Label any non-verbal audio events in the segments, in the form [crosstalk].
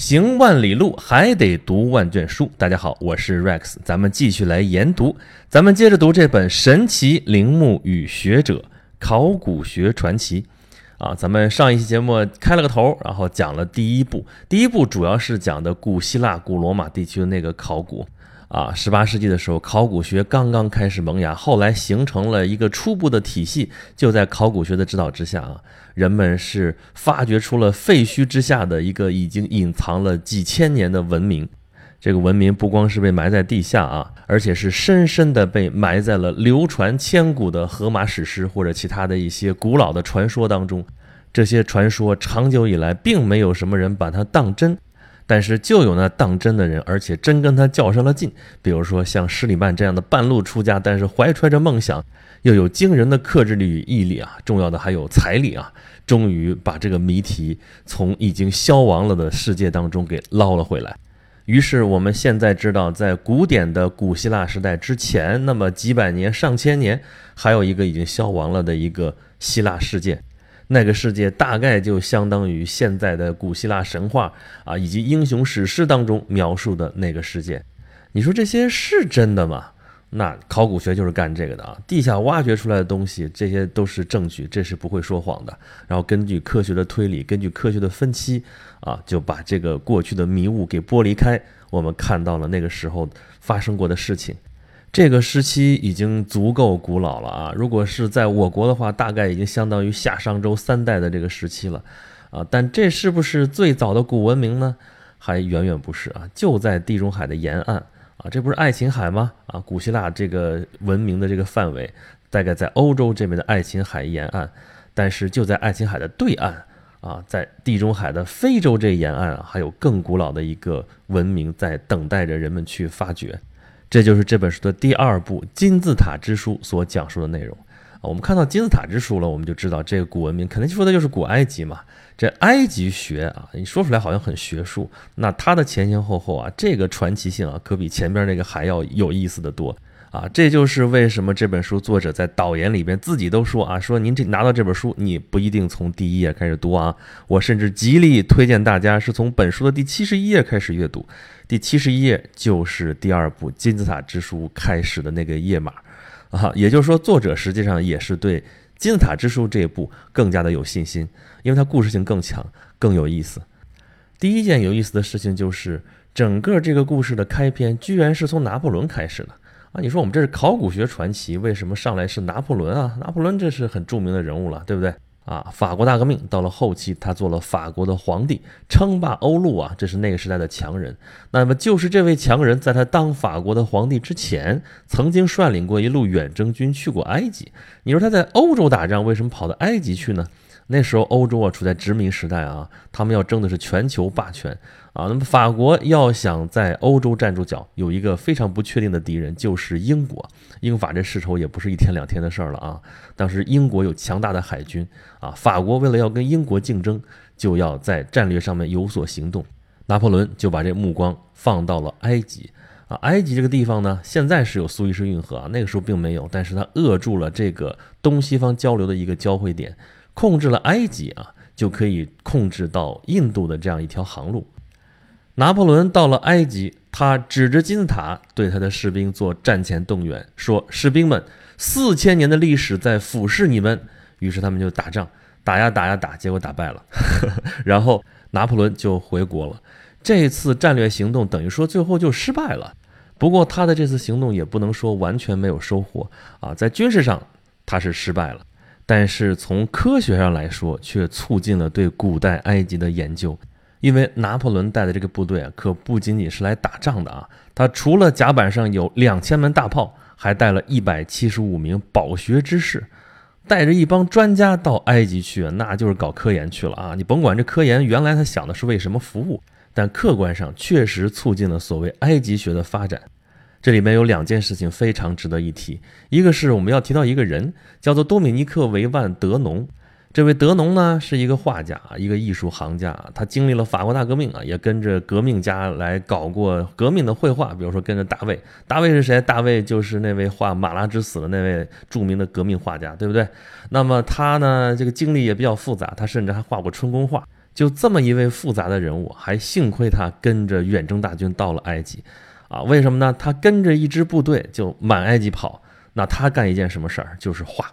行万里路，还得读万卷书。大家好，我是 Rex，咱们继续来研读。咱们接着读这本《神奇陵墓与学者考古学传奇》啊。咱们上一期节目开了个头，然后讲了第一部。第一部主要是讲的古希腊、古罗马地区的那个考古。啊，十八世纪的时候，考古学刚刚开始萌芽，后来形成了一个初步的体系。就在考古学的指导之下啊，人们是发掘出了废墟之下的一个已经隐藏了几千年的文明。这个文明不光是被埋在地下啊，而且是深深的被埋在了流传千古的荷马史诗或者其他的一些古老的传说当中。这些传说长久以来并没有什么人把它当真。但是就有那当真的人，而且真跟他较上了劲。比如说像施里曼这样的半路出家，但是怀揣着梦想，又有惊人的克制力与毅力啊，重要的还有财力啊，终于把这个谜题从已经消亡了的世界当中给捞了回来。于是我们现在知道，在古典的古希腊时代之前，那么几百年、上千年，还有一个已经消亡了的一个希腊世界。那个世界大概就相当于现在的古希腊神话啊，以及英雄史诗当中描述的那个世界。你说这些是真的吗？那考古学就是干这个的啊，地下挖掘出来的东西，这些都是证据，这是不会说谎的。然后根据科学的推理，根据科学的分析啊，就把这个过去的迷雾给剥离开，我们看到了那个时候发生过的事情。这个时期已经足够古老了啊！如果是在我国的话，大概已经相当于夏商周三代的这个时期了，啊！但这是不是最早的古文明呢？还远远不是啊！就在地中海的沿岸啊，这不是爱琴海吗？啊，古希腊这个文明的这个范围大概在欧洲这边的爱琴海沿岸，但是就在爱琴海的对岸啊，在地中海的非洲这沿岸啊，还有更古老的一个文明在等待着人们去发掘。这就是这本书的第二部《金字塔之书》所讲述的内容。我们看到金字塔之书了，我们就知道这个古文明肯定说的就是古埃及嘛。这埃及学啊，你说出来好像很学术，那它的前前后后啊，这个传奇性啊，可比前边那个还要有意思的多啊。这就是为什么这本书作者在导言里边自己都说啊，说您这拿到这本书，你不一定从第一页开始读啊，我甚至极力推荐大家是从本书的第七十一页开始阅读。第七十一页就是第二部《金字塔之书》开始的那个页码，啊，也就是说，作者实际上也是对《金字塔之书》这一部更加的有信心，因为它故事性更强，更有意思。第一件有意思的事情就是，整个这个故事的开篇居然是从拿破仑开始的啊！你说我们这是考古学传奇，为什么上来是拿破仑啊？拿破仑这是很著名的人物了，对不对？啊，法国大革命到了后期，他做了法国的皇帝，称霸欧陆啊，这是那个时代的强人。那么就是这位强人，在他当法国的皇帝之前，曾经率领过一路远征军去过埃及。你说他在欧洲打仗，为什么跑到埃及去呢？那时候欧洲啊处在殖民时代啊，他们要争的是全球霸权啊。那么法国要想在欧洲站住脚，有一个非常不确定的敌人，就是英国。英法这世仇也不是一天两天的事儿了啊。当时英国有强大的海军啊，法国为了要跟英国竞争，就要在战略上面有所行动。拿破仑就把这目光放到了埃及啊。埃及这个地方呢，现在是有苏伊士运河啊，那个时候并没有，但是它扼住了这个东西方交流的一个交汇点。控制了埃及啊，就可以控制到印度的这样一条航路。拿破仑到了埃及，他指着金字塔对他的士兵做战前动员，说：“士兵们，四千年的历史在俯视你们。”于是他们就打仗，打呀打呀打，结果打败了。[laughs] 然后拿破仑就回国了。这次战略行动等于说最后就失败了。不过他的这次行动也不能说完全没有收获啊，在军事上他是失败了。但是从科学上来说，却促进了对古代埃及的研究，因为拿破仑带的这个部队啊，可不仅仅是来打仗的啊，他除了甲板上有两千门大炮，还带了一百七十五名饱学之士，带着一帮专家到埃及去，那就是搞科研去了啊！你甭管这科研原来他想的是为什么服务，但客观上确实促进了所谓埃及学的发展。这里面有两件事情非常值得一提，一个是我们要提到一个人，叫做多米尼克·维万·德农。这位德农呢是一个画家，一个艺术行家。他经历了法国大革命啊，也跟着革命家来搞过革命的绘画，比如说跟着大卫。大卫是谁？大卫就是那位画《马拉之死》的那位著名的革命画家，对不对？那么他呢，这个经历也比较复杂，他甚至还画过春宫画。就这么一位复杂的人物，还幸亏他跟着远征大军到了埃及，啊，为什么呢？他跟着一支部队就满埃及跑，那他干一件什么事儿？就是画。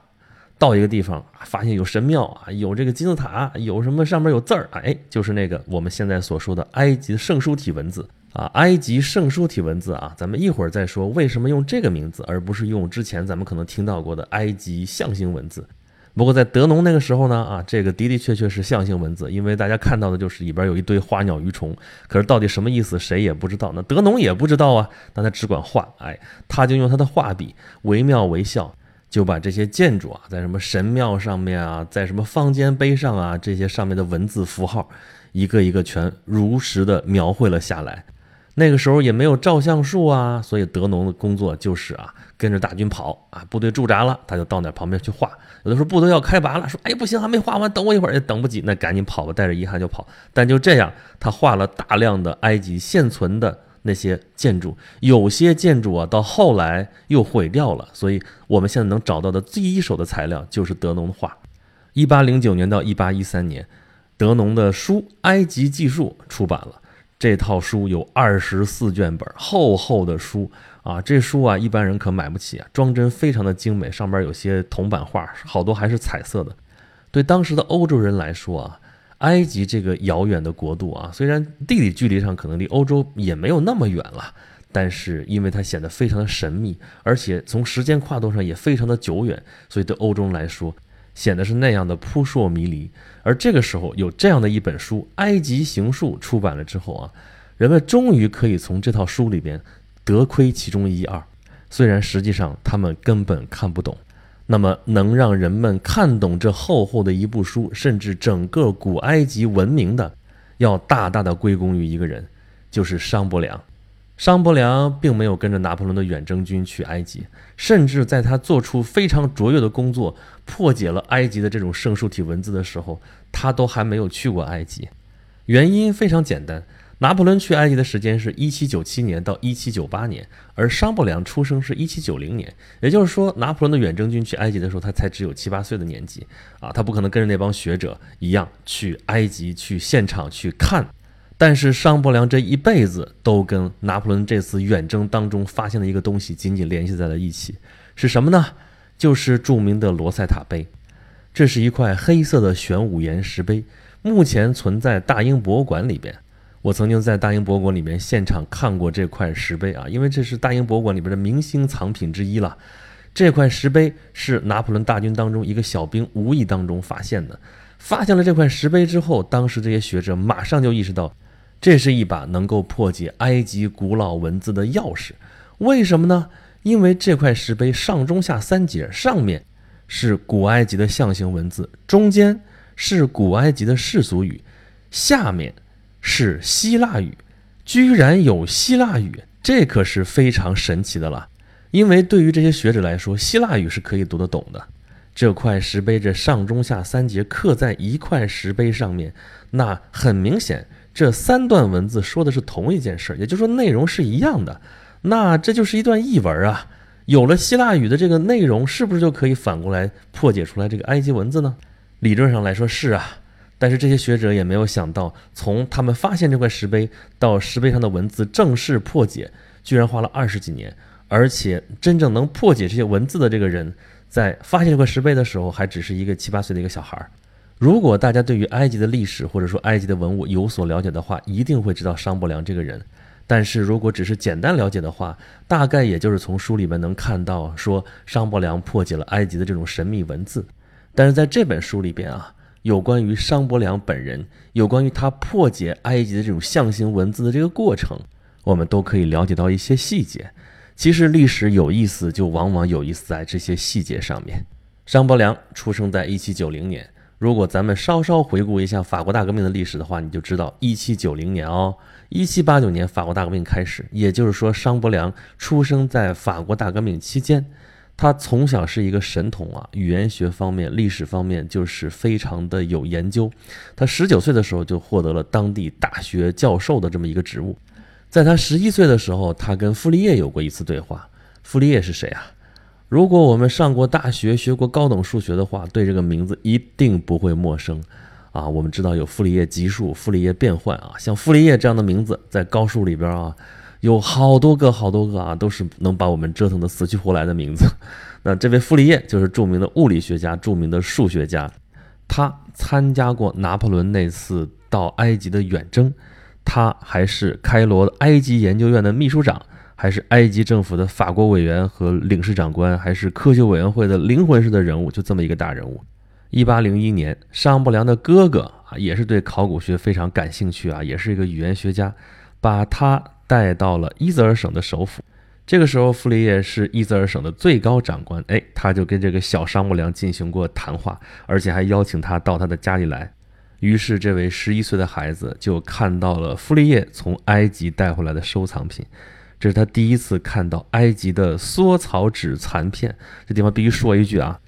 到一个地方发现有神庙啊，有这个金字塔，有什么上面有字儿，哎，就是那个我们现在所说的埃及圣书体文字啊，埃及圣书体文字啊，咱们一会儿再说为什么用这个名字，而不是用之前咱们可能听到过的埃及象形文字。不过在德农那个时候呢，啊，这个的的确确是象形文字，因为大家看到的就是里边有一堆花鸟鱼虫，可是到底什么意思，谁也不知道。那德农也不知道啊，但他只管画，哎，他就用他的画笔惟妙惟肖，就把这些建筑啊，在什么神庙上面啊，在什么方尖碑上啊，这些上面的文字符号，一个一个全如实的描绘了下来。那个时候也没有照相术啊，所以德农的工作就是啊，跟着大军跑啊，部队驻扎了，他就到那旁边去画。有的时候部队要开拔了，说：“哎，不行，还没画完，等我一会儿，也等不及。”那赶紧跑吧，带着遗憾就跑。但就这样，他画了大量的埃及现存的那些建筑，有些建筑啊，到后来又毁掉了。所以我们现在能找到的第一手的材料就是德农的画。一八零九年到一八一三年，德农的书《埃及记述》出版了。这套书有二十四卷本，厚厚的书啊！这书啊，一般人可买不起啊。装帧非常的精美，上边有些铜版画，好多还是彩色的。对当时的欧洲人来说啊，埃及这个遥远的国度啊，虽然地理距离上可能离欧洲也没有那么远了，但是因为它显得非常的神秘，而且从时间跨度上也非常的久远，所以对欧洲人来说。显得是那样的扑朔迷离，而这个时候有这样的一本书《埃及行述》出版了之后啊，人们终于可以从这套书里边得窥其中一二，虽然实际上他们根本看不懂。那么能让人们看懂这厚厚的一部书，甚至整个古埃及文明的，要大大的归功于一个人，就是商伯良。商伯良并没有跟着拿破仑的远征军去埃及，甚至在他做出非常卓越的工作，破解了埃及的这种圣书体文字的时候，他都还没有去过埃及。原因非常简单，拿破仑去埃及的时间是一七九七年到一七九八年，而商伯良出生是一七九零年，也就是说，拿破仑的远征军去埃及的时候，他才只有七八岁的年纪啊，他不可能跟着那帮学者一样去埃及去现场去看。但是商伯良这一辈子都跟拿破仑这次远征当中发现的一个东西紧紧联系在了一起，是什么呢？就是著名的罗塞塔碑。这是一块黑色的玄武岩石碑，目前存在大英博物馆里边。我曾经在大英博物馆里面现场看过这块石碑啊，因为这是大英博物馆里边的明星藏品之一了。这块石碑是拿破仑大军当中一个小兵无意当中发现的。发现了这块石碑之后，当时这些学者马上就意识到。这是一把能够破解埃及古老文字的钥匙，为什么呢？因为这块石碑上中下三节，上面是古埃及的象形文字，中间是古埃及的世俗语，下面是希腊语，居然有希腊语，这可是非常神奇的了。因为对于这些学者来说，希腊语是可以读得懂的。这块石碑这上中下三节刻在一块石碑上面，那很明显。这三段文字说的是同一件事，也就是说内容是一样的，那这就是一段译文啊。有了希腊语的这个内容，是不是就可以反过来破解出来这个埃及文字呢？理论上来说是啊，但是这些学者也没有想到，从他们发现这块石碑到石碑上的文字正式破解，居然花了二十几年，而且真正能破解这些文字的这个人，在发现这块石碑的时候，还只是一个七八岁的一个小孩儿。如果大家对于埃及的历史或者说埃及的文物有所了解的话，一定会知道商伯良这个人。但是如果只是简单了解的话，大概也就是从书里面能看到说商伯良破解了埃及的这种神秘文字。但是在这本书里边啊，有关于商伯良本人，有关于他破解埃及的这种象形文字的这个过程，我们都可以了解到一些细节。其实历史有意思，就往往有意思在这些细节上面。商伯良出生在一七九零年。如果咱们稍稍回顾一下法国大革命的历史的话，你就知道，一七九零年哦，一七八九年法国大革命开始，也就是说，商伯良出生在法国大革命期间，他从小是一个神童啊，语言学方面、历史方面就是非常的有研究。他十九岁的时候就获得了当地大学教授的这么一个职务，在他十一岁的时候，他跟傅立叶有过一次对话。傅立叶是谁啊？如果我们上过大学、学过高等数学的话，对这个名字一定不会陌生，啊，我们知道有傅立叶级数、傅立叶变换啊，像傅立叶这样的名字在高数里边啊，有好多个、好多个啊，都是能把我们折腾的死去活来的名字。[laughs] 那这位傅里叶就是著名的物理学家、著名的数学家，他参加过拿破仑那次到埃及的远征，他还是开罗埃及研究院的秘书长，还是埃及政府的法国委员和领事长官，还是科学委员会的灵魂式的人物，就这么一个大人物。一八零一年，商伯良的哥哥啊，也是对考古学非常感兴趣啊，也是一个语言学家，把他带到了伊泽尔省的首府。这个时候，傅立叶是伊泽尔省的最高长官，哎，他就跟这个小商伯良进行过谈话，而且还邀请他到他的家里来。于是，这位十一岁的孩子就看到了傅立叶从埃及带回来的收藏品，这是他第一次看到埃及的缩草纸残片。这地方必须说一句啊。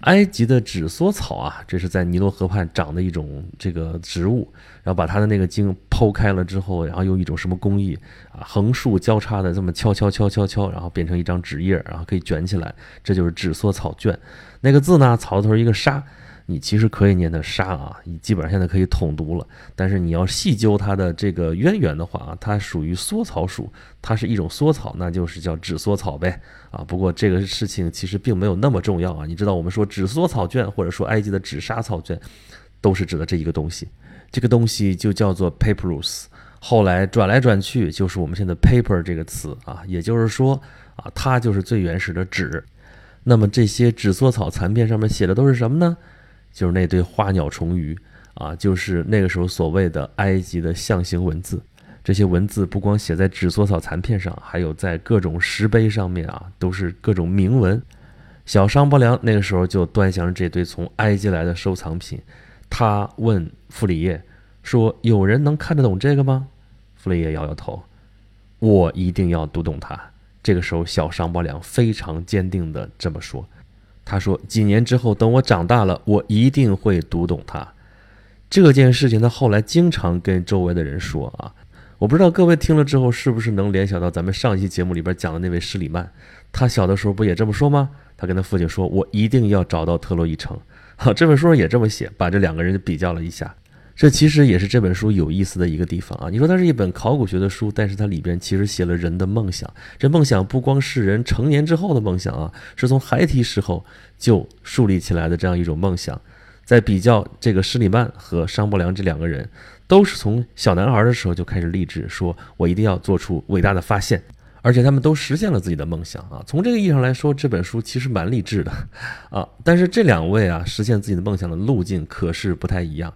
埃及的纸梭草啊，这是在尼罗河畔长的一种这个植物，然后把它的那个茎剖开了之后，然后用一种什么工艺啊，横竖交叉的这么敲敲敲敲敲，然后变成一张纸页，然后可以卷起来，这就是纸梭草卷。那个字呢，草字头一个沙。你其实可以念的沙啊，你基本上现在可以统读了。但是你要细究它的这个渊源的话啊，它属于缩草属，它是一种缩草，那就是叫纸缩草呗啊。不过这个事情其实并没有那么重要啊。你知道我们说纸缩草卷，或者说埃及的纸沙草卷，都是指的这一个东西。这个东西就叫做 papyrus，后来转来转去就是我们现在 paper 这个词啊，也就是说啊，它就是最原始的纸。那么这些纸缩草残片上面写的都是什么呢？就是那堆花鸟虫鱼啊，就是那个时候所谓的埃及的象形文字。这些文字不光写在纸梭草残片上，还有在各种石碑上面啊，都是各种铭文。小商伯良那个时候就端详着这堆从埃及来的收藏品，他问傅里叶说：“有人能看得懂这个吗？”傅里叶摇摇头：“我一定要读懂它。”这个时候，小商伯良非常坚定地这么说。他说：“几年之后，等我长大了，我一定会读懂它。”这件事情，他后来经常跟周围的人说啊。我不知道各位听了之后是不是能联想到咱们上一期节目里边讲的那位施里曼，他小的时候不也这么说吗？他跟他父亲说：“我一定要找到特洛伊城。”好，[laughs] 这本书上也这么写，把这两个人比较了一下。这其实也是这本书有意思的一个地方啊！你说它是一本考古学的书，但是它里边其实写了人的梦想。这梦想不光是人成年之后的梦想啊，是从孩提时候就树立起来的这样一种梦想。在比较这个施里曼和商伯良这两个人，都是从小男孩的时候就开始立志，说我一定要做出伟大的发现，而且他们都实现了自己的梦想啊！从这个意义上来说，这本书其实蛮励志的 [laughs] 啊。但是这两位啊，实现自己的梦想的路径可是不太一样。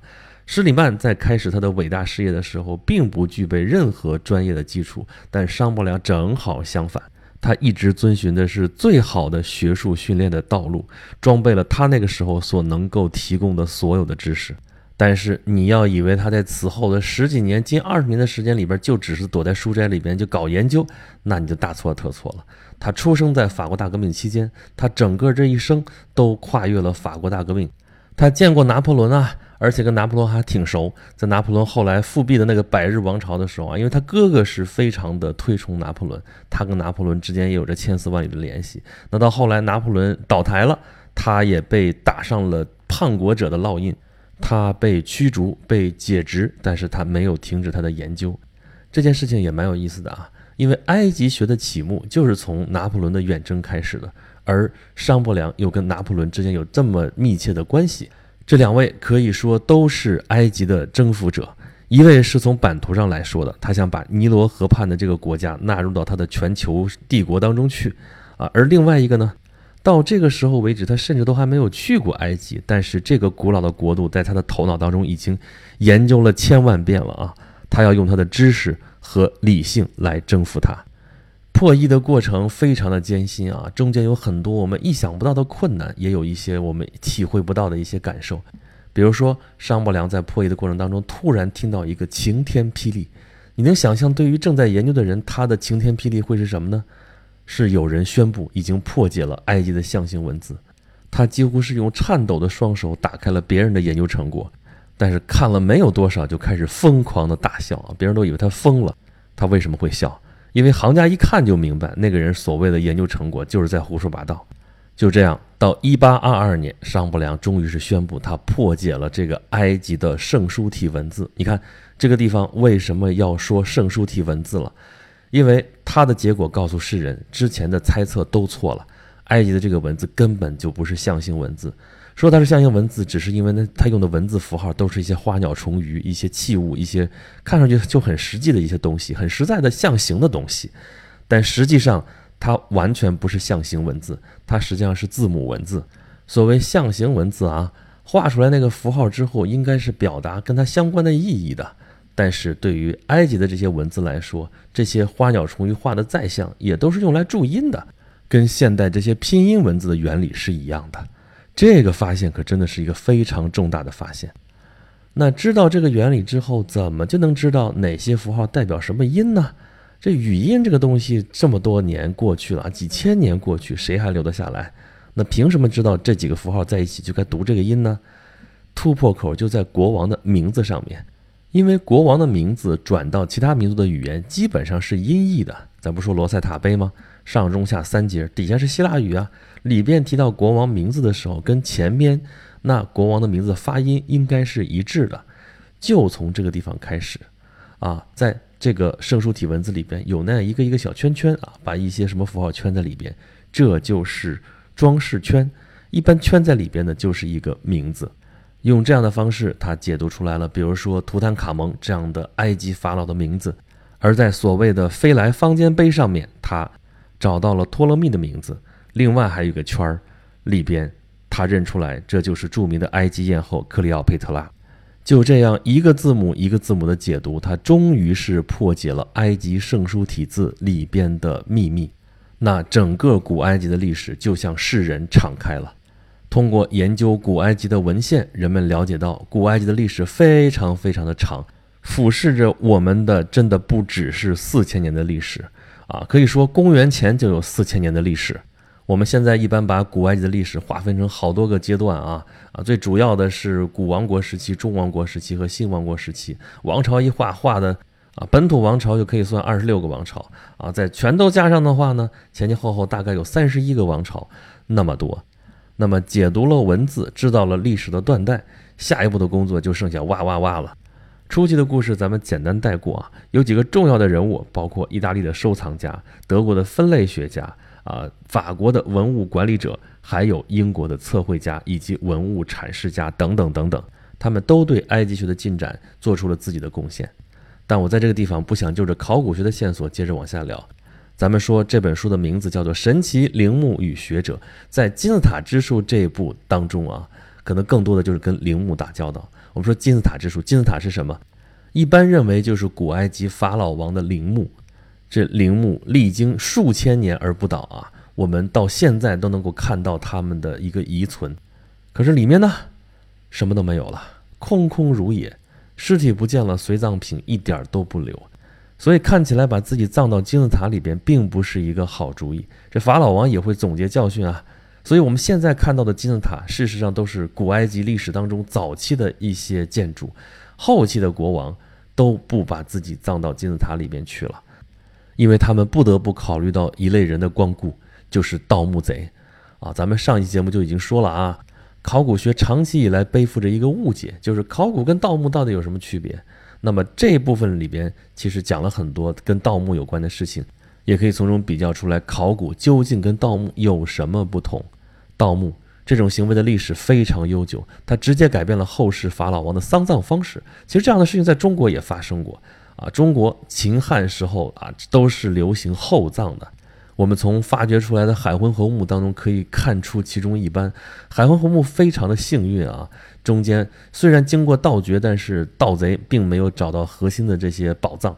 施里曼在开始他的伟大事业的时候，并不具备任何专业的基础，但商伯良正好相反，他一直遵循的是最好的学术训练的道路，装备了他那个时候所能够提供的所有的知识。但是你要以为他在此后的十几年、近二十年的时间里边，就只是躲在书斋里边就搞研究，那你就大错特错了。他出生在法国大革命期间，他整个这一生都跨越了法国大革命，他见过拿破仑啊。而且跟拿破仑还挺熟，在拿破仑后来复辟的那个百日王朝的时候啊，因为他哥哥是非常的推崇拿破仑，他跟拿破仑之间也有着千丝万缕的联系。那到后来拿破仑倒台了，他也被打上了叛国者的烙印，他被驱逐、被解职，但是他没有停止他的研究。这件事情也蛮有意思的啊，因为埃及学的启幕就是从拿破仑的远征开始的，而商伯良又跟拿破仑之间有这么密切的关系。这两位可以说都是埃及的征服者，一位是从版图上来说的，他想把尼罗河畔的这个国家纳入到他的全球帝国当中去，啊，而另外一个呢，到这个时候为止，他甚至都还没有去过埃及，但是这个古老的国度在他的头脑当中已经研究了千万遍了啊，他要用他的知识和理性来征服它。破译的过程非常的艰辛啊，中间有很多我们意想不到的困难，也有一些我们体会不到的一些感受。比如说，商伯良在破译的过程当中，突然听到一个晴天霹雳。你能想象，对于正在研究的人，他的晴天霹雳会是什么呢？是有人宣布已经破解了埃及的象形文字。他几乎是用颤抖的双手打开了别人的研究成果，但是看了没有多少，就开始疯狂的大笑啊！别人都以为他疯了。他为什么会笑？因为行家一看就明白，那个人所谓的研究成果就是在胡说八道。就这样，到一八二二年，商伯良终于是宣布他破解了这个埃及的圣书体文字。你看这个地方为什么要说圣书体文字了？因为他的结果告诉世人，之前的猜测都错了。埃及的这个文字根本就不是象形文字，说它是象形文字，只是因为呢，它用的文字符号都是一些花鸟虫鱼、一些器物、一些看上去就很实际的一些东西，很实在的象形的东西。但实际上，它完全不是象形文字，它实际上是字母文字。所谓象形文字啊，画出来那个符号之后，应该是表达跟它相关的意义的。但是对于埃及的这些文字来说，这些花鸟虫鱼画的再像，也都是用来注音的，跟现代这些拼音文字的原理是一样的。这个发现可真的是一个非常重大的发现。那知道这个原理之后，怎么就能知道哪些符号代表什么音呢？这语音这个东西这么多年过去了，几千年过去，谁还留得下来？那凭什么知道这几个符号在一起就该读这个音呢？突破口就在国王的名字上面。因为国王的名字转到其他民族的语言基本上是音译的，咱不说罗塞塔碑吗？上中下三节底下是希腊语啊，里边提到国王名字的时候，跟前边那国王的名字发音应该是一致的。就从这个地方开始，啊，在这个圣书体文字里边有那样一个一个小圈圈啊，把一些什么符号圈在里边，这就是装饰圈。一般圈在里边的就是一个名字。用这样的方式，他解读出来了，比如说图坦卡蒙这样的埃及法老的名字；而在所谓的飞来方尖碑上面，他找到了托勒密的名字。另外还有一个圈儿，里边他认出来，这就是著名的埃及艳后克里奥佩特拉。就这样一个字母一个字母的解读，他终于是破解了埃及圣书体字里边的秘密。那整个古埃及的历史就向世人敞开了。通过研究古埃及的文献，人们了解到古埃及的历史非常非常的长，俯视着我们的真的不只是四千年的历史啊，可以说公元前就有四千年的历史。我们现在一般把古埃及的历史划分成好多个阶段啊啊，最主要的是古王国时期、中王国时期和新王国时期。王朝一划划的啊，本土王朝就可以算二十六个王朝啊，在全都加上的话呢，前前后后大概有三十一个王朝，那么多。那么解读了文字，知道了历史的断代，下一步的工作就剩下哇哇哇了。初期的故事咱们简单带过啊，有几个重要的人物，包括意大利的收藏家、德国的分类学家啊、法国的文物管理者，还有英国的测绘家以及文物阐释家等等等等，他们都对埃及学的进展做出了自己的贡献。但我在这个地方不想就着考古学的线索接着往下聊。咱们说这本书的名字叫做《神奇陵墓与学者》。在金字塔之术这一部当中啊，可能更多的就是跟陵墓打交道。我们说金字塔之术，金字塔是什么？一般认为就是古埃及法老王的陵墓。这陵墓历经数千年而不倒啊，我们到现在都能够看到他们的一个遗存。可是里面呢，什么都没有了，空空如也，尸体不见了，随葬品一点都不留。所以看起来把自己葬到金字塔里边，并不是一个好主意。这法老王也会总结教训啊。所以我们现在看到的金字塔，事实上都是古埃及历史当中早期的一些建筑。后期的国王都不把自己葬到金字塔里边去了，因为他们不得不考虑到一类人的光顾，就是盗墓贼。啊，咱们上一期节目就已经说了啊，考古学长期以来背负着一个误解，就是考古跟盗墓到底有什么区别？那么这部分里边其实讲了很多跟盗墓有关的事情，也可以从中比较出来考古究竟跟盗墓有什么不同。盗墓这种行为的历史非常悠久，它直接改变了后世法老王的丧葬方式。其实这样的事情在中国也发生过啊，中国秦汉时候啊都是流行厚葬的。我们从发掘出来的海昏侯墓当中可以看出其中一般。海昏侯墓非常的幸运啊。中间虽然经过盗掘，但是盗贼并没有找到核心的这些宝藏。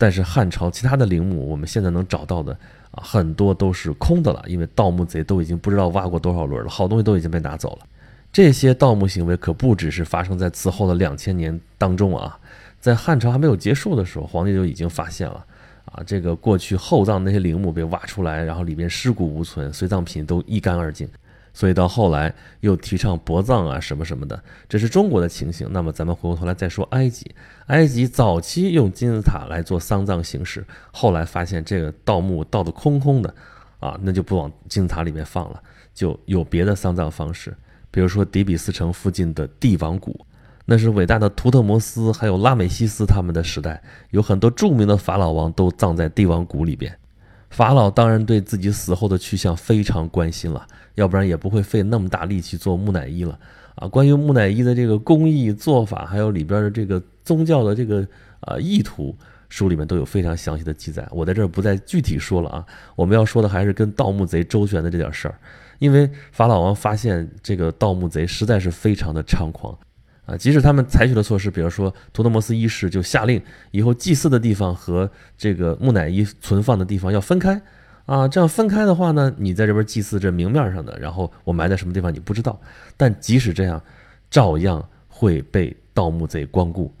但是汉朝其他的陵墓，我们现在能找到的啊，很多都是空的了，因为盗墓贼都已经不知道挖过多少轮了，好东西都已经被拿走了。这些盗墓行为可不只是发生在此后的两千年当中啊，在汉朝还没有结束的时候，皇帝就已经发现了啊，这个过去厚葬那些陵墓被挖出来，然后里边尸骨无存，随葬品都一干二净。所以到后来又提倡薄葬啊什么什么的，这是中国的情形。那么咱们回过头来再说埃及，埃及早期用金字塔来做丧葬形式，后来发现这个盗墓盗的空空的，啊，那就不往金字塔里面放了，就有别的丧葬方式，比如说底比斯城附近的帝王谷，那是伟大的图特摩斯还有拉美西斯他们的时代，有很多著名的法老王都葬在帝王谷里边。法老当然对自己死后的去向非常关心了，要不然也不会费那么大力气做木乃伊了啊。关于木乃伊的这个工艺做法，还有里边的这个宗教的这个啊意图。书里面都有非常详细的记载，我在这儿不再具体说了啊。我们要说的还是跟盗墓贼周旋的这点事儿，因为法老王发现这个盗墓贼实在是非常的猖狂啊。即使他们采取了措施，比如说图特摩斯一世就下令以后祭祀的地方和这个木乃伊存放的地方要分开啊，这样分开的话呢，你在这边祭祀这明面上的，然后我埋在什么地方你不知道，但即使这样，照样会被盗墓贼光顾。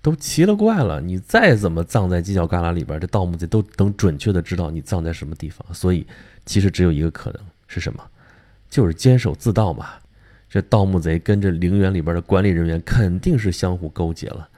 都奇了怪了，你再怎么葬在犄角旮旯里边，这盗墓贼都能准确的知道你葬在什么地方。所以，其实只有一个可能是什么，就是监守自盗嘛。这盗墓贼跟这陵园里边的管理人员肯定是相互勾结了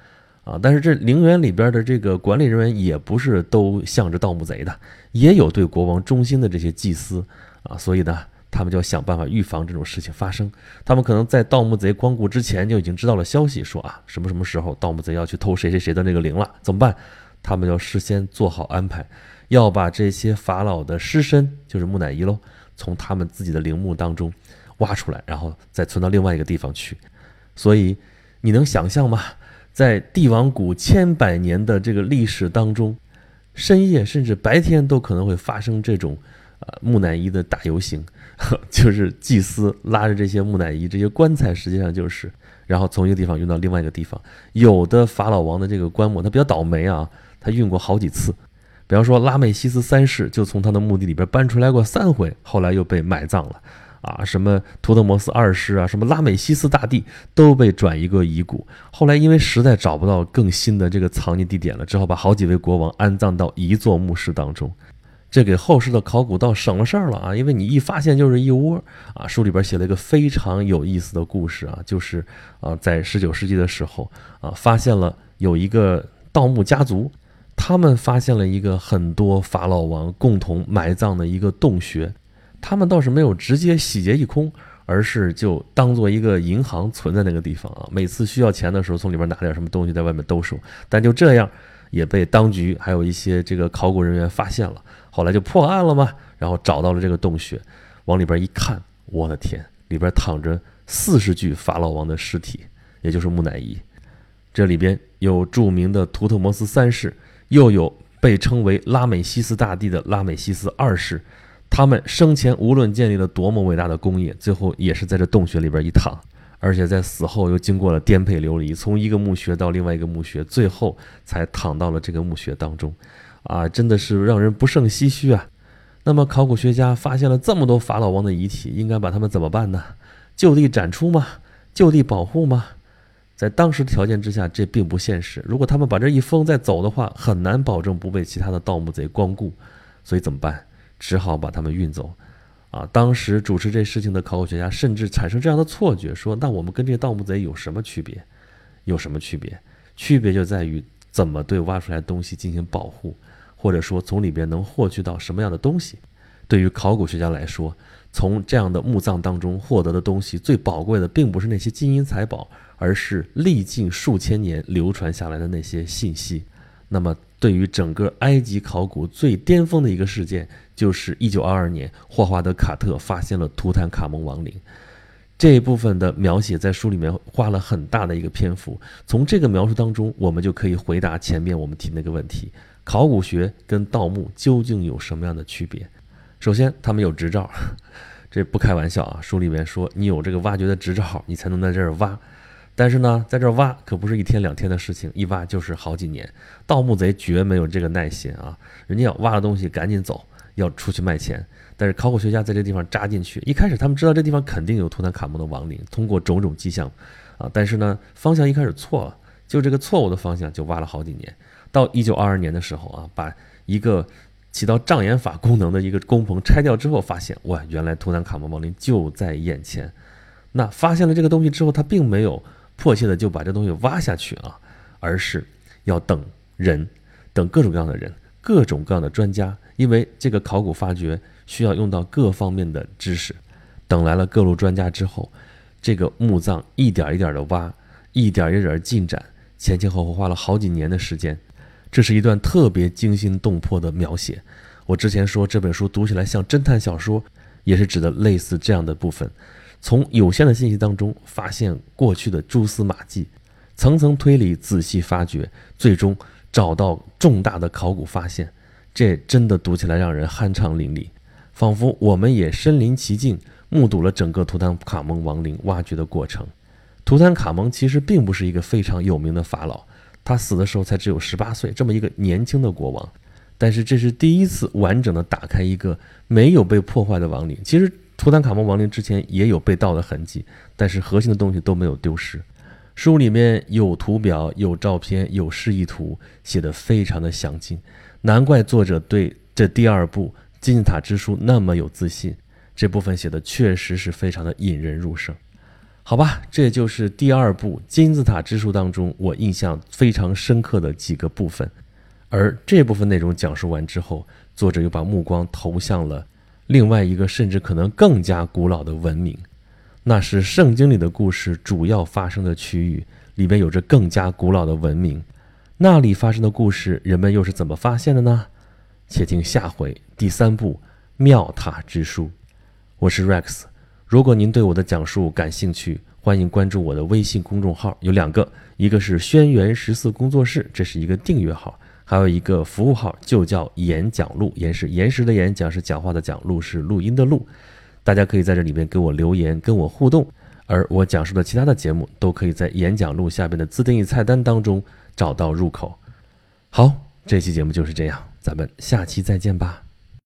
啊。但是这陵园里边的这个管理人员也不是都向着盗墓贼的，也有对国王忠心的这些祭司啊。所以呢。他们就要想办法预防这种事情发生。他们可能在盗墓贼光顾之前就已经知道了消息，说啊，什么什么时候盗墓贼要去偷谁谁谁的那个陵了，怎么办？他们要事先做好安排，要把这些法老的尸身，就是木乃伊喽，从他们自己的陵墓当中挖出来，然后再存到另外一个地方去。所以你能想象吗？在帝王谷千百年的这个历史当中，深夜甚至白天都可能会发生这种。呃，木乃伊的大游行，[laughs] 就是祭司拉着这些木乃伊，这些棺材实际上就是，然后从一个地方运到另外一个地方。有的法老王的这个棺木，他比较倒霉啊，他运过好几次。比方说拉美西斯三世就从他的墓地里边搬出来过三回，后来又被埋葬了。啊，什么图特摩斯二世啊，什么拉美西斯大帝都被转移过遗骨。后来因为实在找不到更新的这个藏匿地点了，只好把好几位国王安葬到一座墓室当中。这给后世的考古倒省了事儿了啊！因为你一发现就是一窝啊。书里边写了一个非常有意思的故事啊，就是啊，在十九世纪的时候啊，发现了有一个盗墓家族，他们发现了一个很多法老王共同埋葬的一个洞穴，他们倒是没有直接洗劫一空，而是就当做一个银行存在那个地方啊，每次需要钱的时候从里边拿点什么东西在外面兜售，但就这样也被当局还有一些这个考古人员发现了。后来就破案了嘛，然后找到了这个洞穴，往里边一看，我的天，里边躺着四十具法老王的尸体，也就是木乃伊。这里边有著名的图特摩斯三世，又有被称为拉美西斯大帝的拉美西斯二世。他们生前无论建立了多么伟大的功业，最后也是在这洞穴里边一躺，而且在死后又经过了颠沛流离，从一个墓穴到另外一个墓穴，最后才躺到了这个墓穴当中。啊，真的是让人不胜唏嘘啊！那么，考古学家发现了这么多法老王的遗体，应该把他们怎么办呢？就地展出吗？就地保护吗？在当时条件之下，这并不现实。如果他们把这一封再走的话，很难保证不被其他的盗墓贼光顾。所以怎么办？只好把他们运走。啊，当时主持这事情的考古学家甚至产生这样的错觉，说：那我们跟这些盗墓贼有什么区别？有什么区别？区别就在于怎么对挖出来的东西进行保护。或者说，从里边能获取到什么样的东西？对于考古学家来说，从这样的墓葬当中获得的东西，最宝贵的并不是那些金银财宝，而是历尽数千年流传下来的那些信息。那么，对于整个埃及考古最巅峰的一个事件，就是1922年霍华德·卡特发现了图坦卡蒙王陵。这一部分的描写在书里面花了很大的一个篇幅。从这个描述当中，我们就可以回答前面我们提那个问题。考古学跟盗墓究竟有什么样的区别？首先，他们有执照，[laughs] 这不开玩笑啊。书里面说，你有这个挖掘的执照，你才能在这儿挖。但是呢，在这儿挖可不是一天两天的事情，一挖就是好几年。盗墓贼绝没有这个耐心啊，人家要挖了东西赶紧走，要出去卖钱。但是考古学家在这地方扎进去，一开始他们知道这地方肯定有图坦卡蒙的亡灵，通过种种迹象啊，但是呢，方向一开始错了，就这个错误的方向就挖了好几年。到一九二二年的时候啊，把一个起到障眼法功能的一个工棚拆掉之后，发现哇，原来图坦卡蒙亡灵就在眼前。那发现了这个东西之后，他并没有迫切的就把这东西挖下去啊，而是要等人，等各种各样的人，各种各样的专家，因为这个考古发掘需要用到各方面的知识。等来了各路专家之后，这个墓葬一点一点的挖，一点一点进展，前前后后花了好几年的时间。这是一段特别惊心动魄的描写。我之前说这本书读起来像侦探小说，也是指的类似这样的部分，从有限的信息当中发现过去的蛛丝马迹，层层推理，仔细发掘，最终找到重大的考古发现。这真的读起来让人酣畅淋漓，仿佛我们也身临其境。目睹了整个图坦卡蒙亡灵挖掘的过程。图坦卡蒙其实并不是一个非常有名的法老，他死的时候才只有十八岁，这么一个年轻的国王。但是这是第一次完整的打开一个没有被破坏的亡灵。其实图坦卡蒙亡灵之前也有被盗的痕迹，但是核心的东西都没有丢失。书里面有图表、有照片、有示意图，写的非常的详尽，难怪作者对这第二部金字塔之书那么有自信。这部分写的确实是非常的引人入胜，好吧，这就是第二部金字塔之书当中我印象非常深刻的几个部分。而这部分内容讲述完之后，作者又把目光投向了另外一个甚至可能更加古老的文明，那是圣经里的故事主要发生的区域，里边有着更加古老的文明。那里发生的故事，人们又是怎么发现的呢？且听下回第三部庙塔之书。我是 Rex，如果您对我的讲述感兴趣，欢迎关注我的微信公众号，有两个，一个是轩辕十四工作室，这是一个订阅号，还有一个服务号，就叫演讲录，延时延时的演，讲是讲话的讲，录是录音的录，大家可以在这里面给我留言，跟我互动，而我讲述的其他的节目都可以在演讲录下边的自定义菜单当中找到入口。好，这期节目就是这样，咱们下期再见吧。